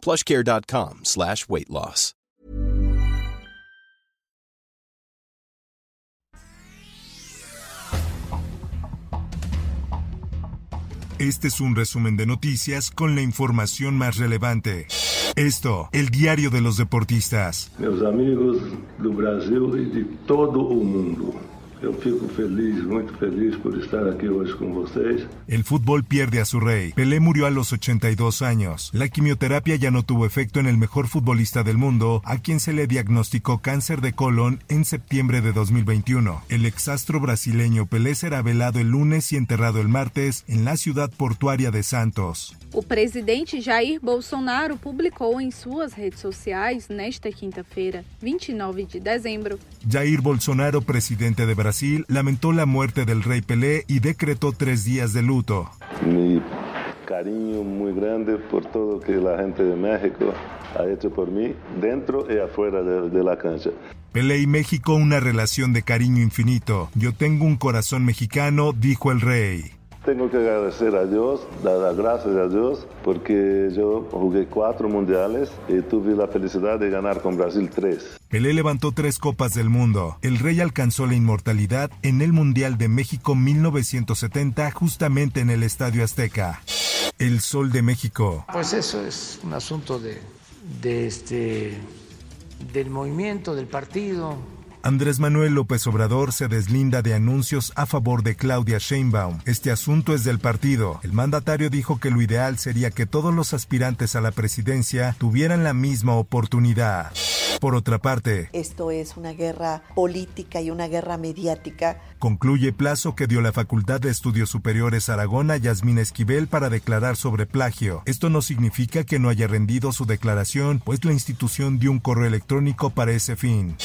plushcare.com slash weight loss. Este es un resumen de noticias con la información más relevante. Esto, el diario de los deportistas. Meus amigos do Brasil e de todo o mundo. El fútbol pierde a su rey. Pelé murió a los 82 años. La quimioterapia ya no tuvo efecto en el mejor futbolista del mundo, a quien se le diagnosticó cáncer de colon en septiembre de 2021. El exastro brasileño Pelé será velado el lunes y enterrado el martes en la ciudad portuaria de Santos. O presidente Jair Bolsonaro publicou em suas redes sociais nesta quinta-feira, 29 de dezembro, Jair Bolsonaro, presidente de Brasil, lamentó la muerte del rey Pelé y decretó tres días de luto. Mi cariño muy grande por todo que la gente de México ha hecho por mí, dentro y afuera de, de la cancha. Pelé y México una relación de cariño infinito. Yo tengo un corazón mexicano, dijo el rey. Tengo que agradecer a Dios, dar las gracias a Dios, porque yo jugué cuatro mundiales y tuve la felicidad de ganar con Brasil tres. Pelé levantó tres copas del mundo. El rey alcanzó la inmortalidad en el Mundial de México 1970 justamente en el Estadio Azteca. El Sol de México. Pues eso es un asunto de, de este, del movimiento, del partido. Andrés Manuel López Obrador se deslinda de anuncios a favor de Claudia Sheinbaum. Este asunto es del partido. El mandatario dijo que lo ideal sería que todos los aspirantes a la presidencia tuvieran la misma oportunidad. Por otra parte, Esto es una guerra política y una guerra mediática. concluye plazo que dio la Facultad de Estudios Superiores Aragón a Yasmín Esquivel para declarar sobre plagio. Esto no significa que no haya rendido su declaración, pues la institución dio un correo electrónico para ese fin.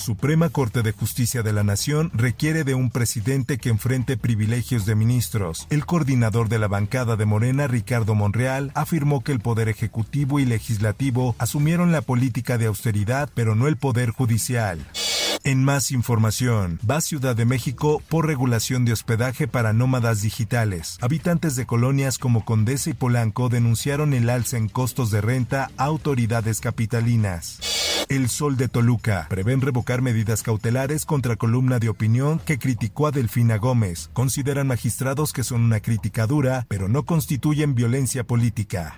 Suprema Corte de Justicia de la Nación requiere de un presidente que enfrente privilegios de ministros. El coordinador de la bancada de Morena, Ricardo Monreal, afirmó que el Poder Ejecutivo y Legislativo asumieron la política de austeridad, pero no el Poder Judicial. En más información, va Ciudad de México por regulación de hospedaje para nómadas digitales. Habitantes de colonias como Condesa y Polanco denunciaron el alza en costos de renta a autoridades capitalinas. El Sol de Toluca prevén revocar medidas cautelares contra columna de opinión que criticó a Delfina Gómez. Consideran magistrados que son una crítica dura, pero no constituyen violencia política.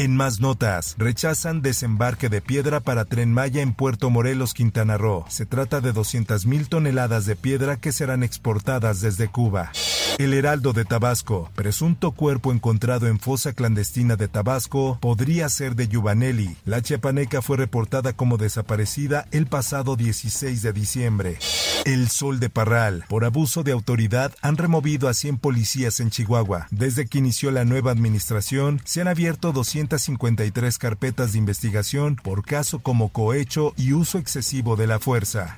En más notas, rechazan desembarque de piedra para Tren Maya en Puerto Morelos, Quintana Roo. Se trata de 200.000 toneladas de piedra que serán exportadas desde Cuba. El Heraldo de Tabasco, presunto cuerpo encontrado en fosa clandestina de Tabasco, podría ser de Yubanelli. La chiapaneca fue reportada como desaparecida el pasado 16 de diciembre. El Sol de Parral, por abuso de autoridad, han removido a 100 policías en Chihuahua. Desde que inició la nueva administración, se han abierto 253 carpetas de investigación por caso como cohecho y uso excesivo de la fuerza.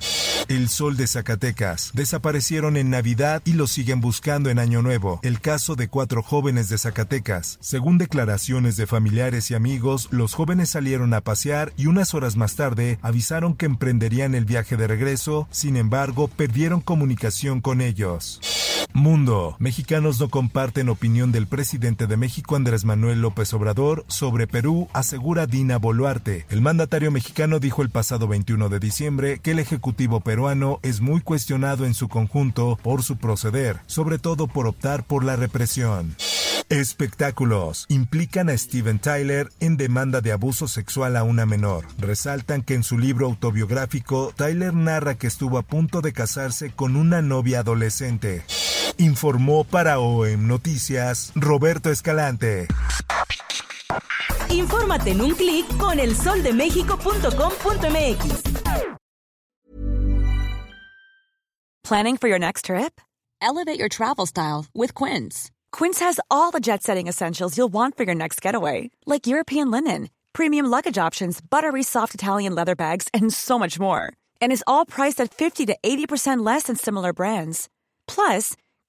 El Sol de Zacatecas. Desaparecieron en Navidad y lo siguen buscando Año Nuevo. El caso de cuatro jóvenes de Zacatecas. Según declaraciones de familiares y amigos, los jóvenes salieron a pasear y unas horas más tarde avisaron que emprenderían el viaje de regreso, sin embargo, perdieron comunicación con ellos. Mundo. Mexicanos no comparten opinión del presidente de México Andrés Manuel López Obrador sobre Perú, asegura Dina Boluarte. El mandatario mexicano dijo el pasado 21 de diciembre que el Ejecutivo peruano es muy cuestionado en su conjunto por su proceder, sobre todo por optar por la represión. Espectáculos. Implican a Steven Tyler en demanda de abuso sexual a una menor. Resaltan que en su libro autobiográfico, Tyler narra que estuvo a punto de casarse con una novia adolescente. Informó para OEM Noticias Roberto Escalante. Infórmate en un clic con elsoldemexico.com.mx. Planning for your next trip? Elevate your travel style with Quince. Quince has all the jet setting essentials you'll want for your next getaway, like European linen, premium luggage options, buttery soft Italian leather bags, and so much more. And is all priced at 50 to 80% less than similar brands. Plus,